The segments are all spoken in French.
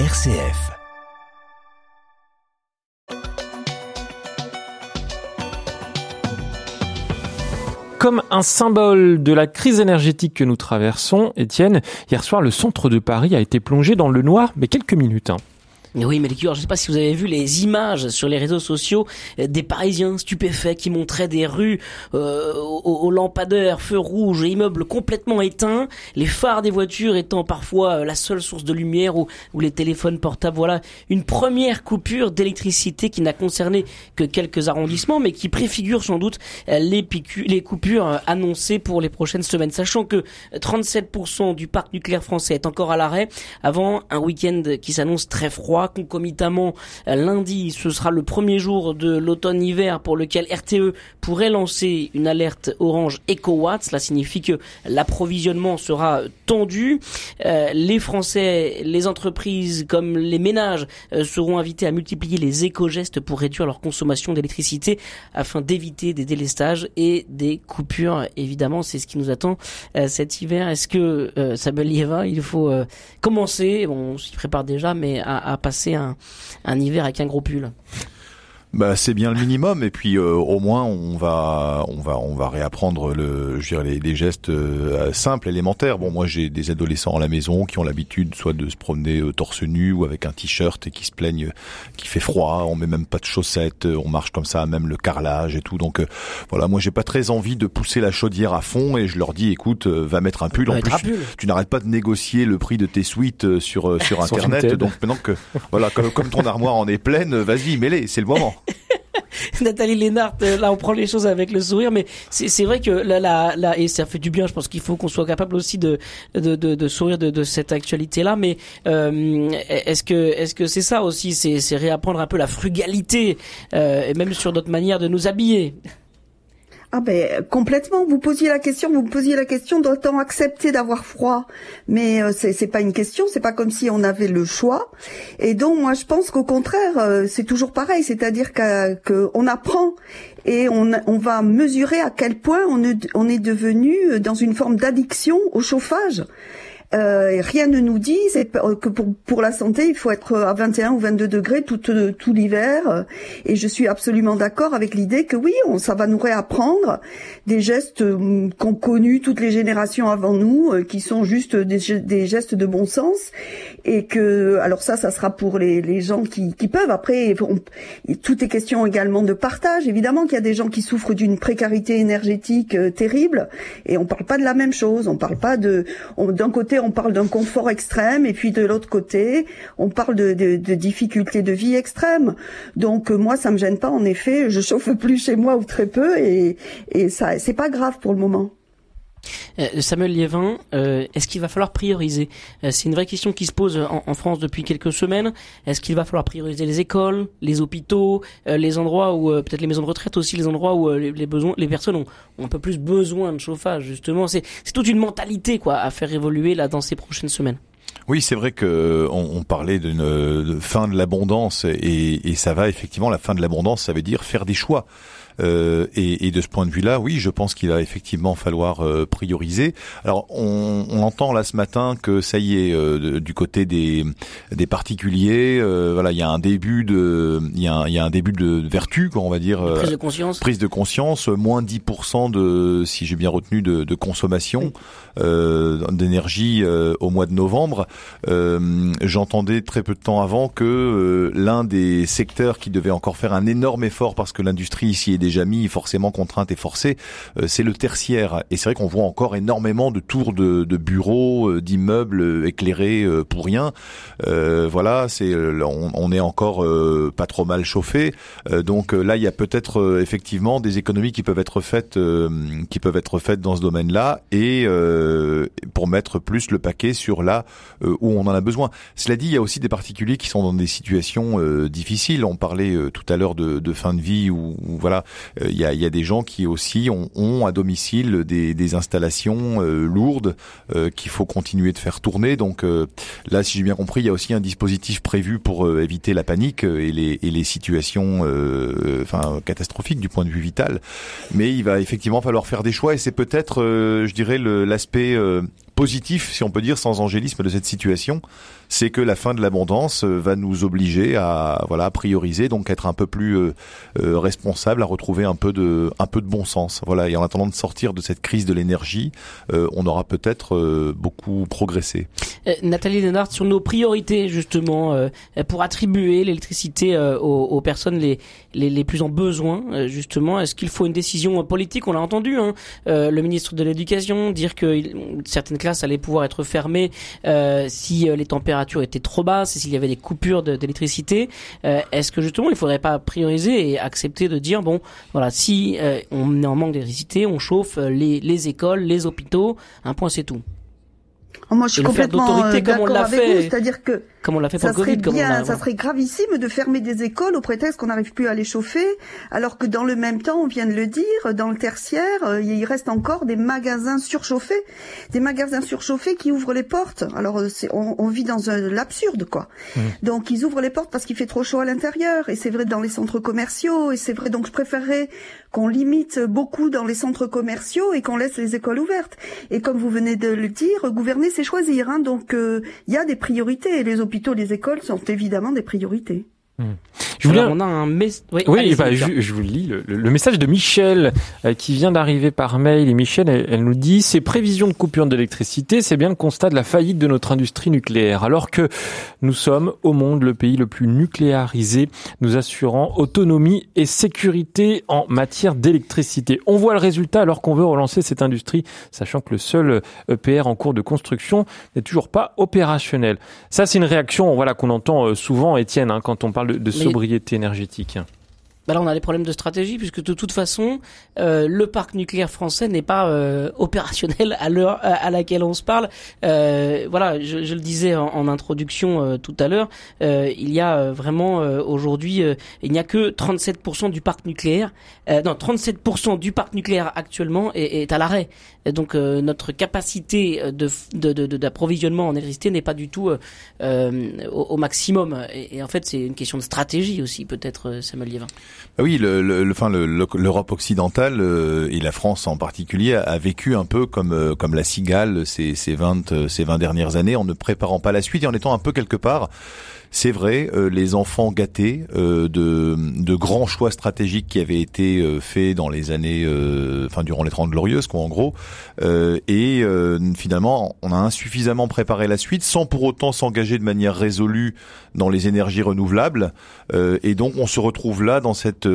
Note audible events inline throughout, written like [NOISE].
RCF. Comme un symbole de la crise énergétique que nous traversons, Étienne, hier soir, le centre de Paris a été plongé dans le noir, mais quelques minutes. hein. Oui, mais je ne sais pas si vous avez vu les images sur les réseaux sociaux euh, des Parisiens stupéfaits qui montraient des rues euh, aux, lampadaires, feux rouges, immeubles complètement éteints, les phares des voitures étant parfois euh, la seule source de lumière ou, les téléphones portables. Voilà, une première coupure d'électricité qui n'a concerné que quelques arrondissements, mais qui préfigure sans doute euh, les, coupures annoncées pour les prochaines semaines. Sachant que 37% du parc nucléaire français est encore à l'arrêt avant un week-end qui s'annonce très froid. Concomitamment, euh, lundi, ce sera le premier jour de l'automne-hiver pour lequel RTE pourrait lancer une alerte orange EcoWatt. Cela signifie que l'approvisionnement sera tendu. Euh, les Français, les entreprises comme les ménages euh, seront invités à multiplier les éco-gestes pour réduire leur consommation d'électricité afin d'éviter des délestages et des coupures. Évidemment, c'est ce qui nous attend cet hiver. Est-ce que Samuel Liévin, il faut commencer, bon, on s'y prépare déjà, mais à passer un, un hiver avec un gros pull Bah, c'est bien le minimum et puis euh, au moins on va on va on va réapprendre le je dirais les, les gestes euh, simples élémentaires. Bon moi j'ai des adolescents à la maison qui ont l'habitude soit de se promener euh, torse nu ou avec un t-shirt et qui se plaignent qu'il fait froid, on met même pas de chaussettes, euh, on marche comme ça même le carrelage et tout. Donc euh, voilà, moi j'ai pas très envie de pousser la chaudière à fond et je leur dis écoute, va mettre un pull en plus. pull. Tu n'arrêtes pas de négocier le prix de tes suites [LAUGHS] sur sur internet. Donc maintenant que voilà comme, comme ton armoire en est pleine, vas-y, mets-les, c'est le moment. [LAUGHS] Nathalie Lénart, euh, là on prend les choses avec le sourire, mais c'est vrai que là, là, et ça fait du bien. Je pense qu'il faut qu'on soit capable aussi de de, de, de sourire de, de cette actualité-là. Mais euh, est-ce que est-ce que c'est ça aussi C'est c'est réapprendre un peu la frugalité, euh, et même sur notre manière de nous habiller? Ah ben complètement. Vous posiez la question, vous posiez la question, doit-on accepter d'avoir froid Mais euh, c'est pas une question, c'est pas comme si on avait le choix. Et donc moi je pense qu'au contraire, euh, c'est toujours pareil, c'est-à-dire qu'à- que on apprend et on, va mesurer à quel point on est, on est devenu dans une forme d'addiction au chauffage. Euh, rien ne nous dit p- que pour, pour la santé, il faut être à 21 ou 22 degrés tout, euh, tout l'hiver. Et je suis absolument d'accord avec l'idée que oui, on, ça va nous réapprendre des gestes euh, qu'ont connus toutes les générations avant nous, euh, qui sont juste des, des gestes de bon sens. Et que, alors ça, ça sera pour les, les gens qui, qui peuvent. Après, on- tout est question également de partage. Évidemment qu'il y a des gens qui souffrent d'une précarité énergétique euh, terrible. Et on parle pas de la même chose. On parle pas de, d'un côté, on parle d'un confort extrême, et puis de l'autre côté, on parle de, difficultés de vie extrêmes. Donc euh, moi, ça me gêne pas. En effet, je chauffe [LAUGHS] plus chez moi ou très peu, et, et ça, c'est pas grave pour le moment. Euh, Samuel Liévin, euh, est-ce qu'il va falloir prioriser Euh, C'est une vraie question qui se pose en, en France depuis quelques semaines. Est-ce qu'il va falloir prioriser les écoles, les hôpitaux, euh, les endroits où euh, peut-être les maisons de retraite aussi, les endroits où euh, les, besoins, les personnes ont, ont un peu plus besoin de chauffage justement. C'est toute une mentalité quoi à faire évoluer là dans ces prochaines semaines. Oui, c'est vrai que on, on parlait d'une fin de l'abondance et, et ça va effectivement la fin de l'abondance, ça veut dire faire des choix. Euh, et, et de ce point de vue-là, oui, je pense qu'il va effectivement falloir euh, prioriser. Alors, on, on entend là ce matin que ça y est, euh, du côté des, des particuliers, euh, voilà, il y a un début de, il y a un, y a un début de vertu, quoi, on va dire. euh, Prise de conscience. prise de conscience, euh, moins 10% de, si j'ai bien retenu, de, de consommation euh, d'énergie euh, au mois de novembre. Euh, J'entendais très peu de temps avant que euh, l'un des secteurs qui devait encore faire un énorme effort parce que l'industrie ici est déjà mis forcément contrainte et forcée, euh, c'est le tertiaire. Et c'est vrai qu'on voit encore énormément de tours de, de bureaux, euh, d'immeubles euh, éclairés pour rien. Euh, voilà, c'est on, on est encore pas trop mal chauffé. Donc là, il y a peut-être effectivement des économies qui peuvent être faites, qui peuvent être faites dans ce domaine-là, et pour mettre plus le paquet sur là où on en a besoin. Cela dit, il y a aussi des particuliers qui sont dans des situations difficiles. On parlait tout à l'heure de, de fin de vie, où, où voilà, il y, a, y a des gens qui aussi ont, ont à domicile des, des installations euh, lourdes euh, qu'il faut continuer de faire tourner. Donc euh, là, si j'ai bien compris, il y a aussi un dispositif prévu pour euh, éviter la panique euh, et les, et les situations, euh, euh, enfin catastrophiques du point de vue vital. Mais il va effectivement falloir faire des choix et c'est peut-être, euh, je dirais, l'aspect euh, positif, si on peut dire, sans angélisme de cette situation, c'est que la fin de l'abondance euh, va nous obliger à voilà à prioriser, donc être un peu plus euh, euh, responsable, à retrouver un peu de un peu de bon sens. Voilà, et en attendant de sortir de cette crise de l'énergie, on aura peut-être beaucoup progressé. Nathalie Lénard, sur nos priorités justement pour attribuer l'électricité aux, aux, personnes les, les, les plus en besoin, justement, est-ce qu'il faut une décision politique? On l'a entendu, hein, le ministre de l'Éducation dire que certaines classes allaient pouvoir être fermées si les températures était trop basse et s'il y avait des coupures d'électricité, euh, est-ce que justement il faudrait pas prioriser et accepter de dire bon voilà si euh, on est en manque d'électricité, on chauffe les, les écoles, les hôpitaux, un point c'est tout. Oh, moi, je suis complètement euh, d'accord avec vous. C'est-à-dire que comme on l'a fait pour ça serait Covid, bien, ça serait gravissime de fermer des écoles au prétexte qu'on n'arrive plus à les chauffer, alors que dans le même temps, on vient de le dire, dans le tertiaire, euh, il reste encore des magasins surchauffés, des magasins surchauffés qui ouvrent les portes. Alors, euh, on, on, vit dans l'absurde, quoi. Mmh. Donc, ils ouvrent les portes parce qu'il fait trop chaud à l'intérieur, et c'est vrai dans les centres commerciaux, et c'est vrai. Donc, je préférerais qu'on limite beaucoup dans les centres commerciaux et qu'on laisse les écoles ouvertes. Et comme vous venez de le dire, gouverner, c'est choisir. Hein. Donc, il euh, y a des priorités, et les hôpitaux, les écoles sont évidemment des priorités. Hmm. Je voulais... on a un oui, bah, je, vous lis le, message de Michel euh, qui vient d'arriver par mail. Et Michel, elle, nous dit ces prévisions de coupure d'électricité, c'est bien le constat de la faillite de notre industrie nucléaire. Alors que nous sommes au monde le pays le plus nucléarisé, nous assurant autonomie et sécurité en matière d'électricité. On voit le résultat alors qu'on veut relancer cette industrie, sachant que le seul EPR en cours de construction n'est toujours pas opérationnel. Ça, c'est une réaction, voilà, qu'on entend euh, souvent, Étienne, hein, quand on parle de, sobriété énergétique bah là, on a des problèmes de stratégie puisque de toute façon, euh, le parc nucléaire français n'est pas euh, opérationnel à l'heure à laquelle on se parle. Euh, voilà, je, je, le disais en, en introduction euh, tout à l'heure, euh, il y a vraiment aujourd'hui, il n'y a que 37% du parc nucléaire, non 37% du parc nucléaire actuellement est, est à l'arrêt. Donc notre capacité de d'approvisionnement en électricité n'est pas du tout au, au, maximum. Et, et en fait, c'est une question de stratégie aussi, peut-être, Samuel Liévin. Bah oui, le, le, enfin, l'Europe occidentale euh, et la France en particulier a, vécu un peu comme euh, comme la cigale ces ces 20 euh, ces 20 dernières années en ne préparant pas la suite et en étant un peu quelque part c'est vrai, euh, les enfants gâtés euh, de, de, grands choix stratégiques qui avaient été euh, faits dans les années, enfin durant les 30 glorieuses, quoi, en gros. et finalement, on a insuffisamment préparé la suite sans pour autant s'engager de manière résolue dans les énergies renouvelables. et donc, on se retrouve là dans cette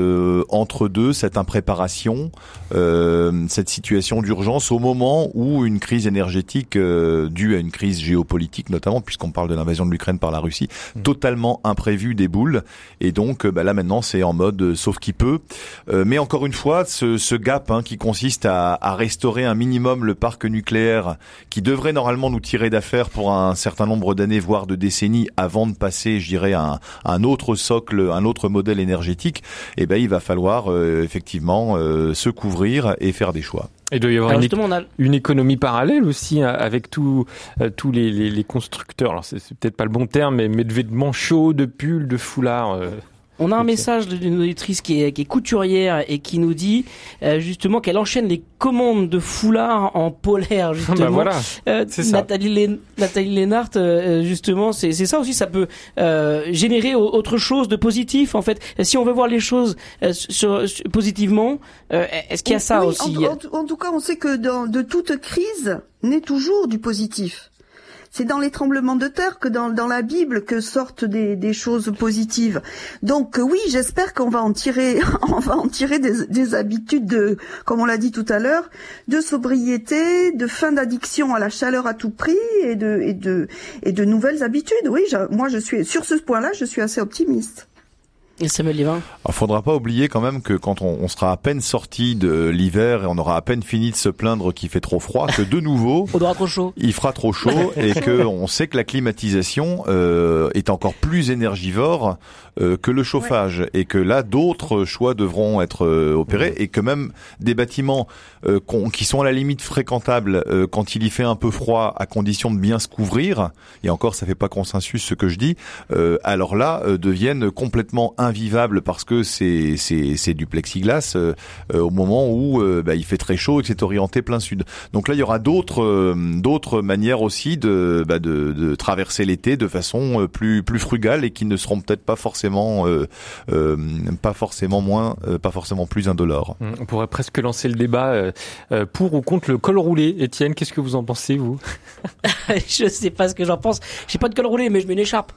entre-deux, cette impréparation, cette situation d'urgence au moment où une crise énergétique due à une crise géopolitique notamment, puisqu'on parle de l'invasion de l'Ukraine par la Russie, totalement imprévu des boules. Et donc euh, bah, là maintenant c'est en mode euh, sauf qui peut. Euh, mais encore une fois, ce, gap hein, qui consiste à, à, restaurer un minimum le parc nucléaire, qui devrait normalement nous tirer d'affaire pour un certain nombre d'années, voire de décennies, avant de passer, je dirais, à un, autre socle, un autre modèle énergétique, eh ben il va falloir effectivement se couvrir et faire des choix. Et il doit y avoir une, économie parallèle aussi hein, avec tous euh, tous les, les, les, constructeurs. Alors c'est peut-être pas le bon terme, mais, mais de vêtements chauds, de pulls, de foulards. Euh. On a un message d'une auditrice qui est, qui est, couturière et qui nous dit euh, justement qu'elle enchaîne les commandes de foulards en polaire [LAUGHS] justement. bah voilà, euh, Nathalie, Nathalie Lénart euh, justement c'est ça aussi ça peut générer autre chose de positif en fait. Si on veut voir les choses sur, positivement, est-ce qu'il y a ça aussi en, en, tout cas, on sait que dans, de toute crise naît toujours du positif c'est dans les tremblements de terre que dans, la Bible que sortent des, choses positives. Donc euh, oui, j'espère qu'on va en tirer, [LAUGHS] on va en tirer des, des habitudes de, comme on l'a dit tout à l'heure, de sobriété, de fin d'addiction à la chaleur à tout prix et de nouvelles habitudes. Oui, moi je suis sur ce point-là, je suis assez optimiste. Et Samuel Lévin Il faudra pas oublier quand même que quand on, sera à peine sorti de l'hiver et on aura à peine fini de se plaindre qu'il fait trop froid, que de nouveau, [LAUGHS] trop chaud. il fera trop chaud [LAUGHS] et que on sait que la climatisation euh, est encore plus énergivore euh, que le chauffage et que là d'autres choix devront être euh, opérés et que même des bâtiments euh, qui sont à la limite fréquentables quand il y fait un peu froid à condition de bien se couvrir et encore ça fait pas consensus ce que je dis alors là deviennent complètement invivable parce que c'est c'est c'est du plexiglas au moment où bah, il fait très chaud et que c'est orienté plein sud. Donc là, il y aura d'autres d'autres manières aussi de, bah, de, de traverser l'été de façon plus plus frugale et qui ne seront peut-être pas forcément pas forcément moins pas forcément plus indolores. Mmh, on pourrait presque lancer le débat pour ou contre le col roulé. Étienne, qu'est-ce que vous en pensez vous? [LAUGHS] Je sais pas ce que j'en pense. J'ai pas de col roulé, mais je mets une écharpe.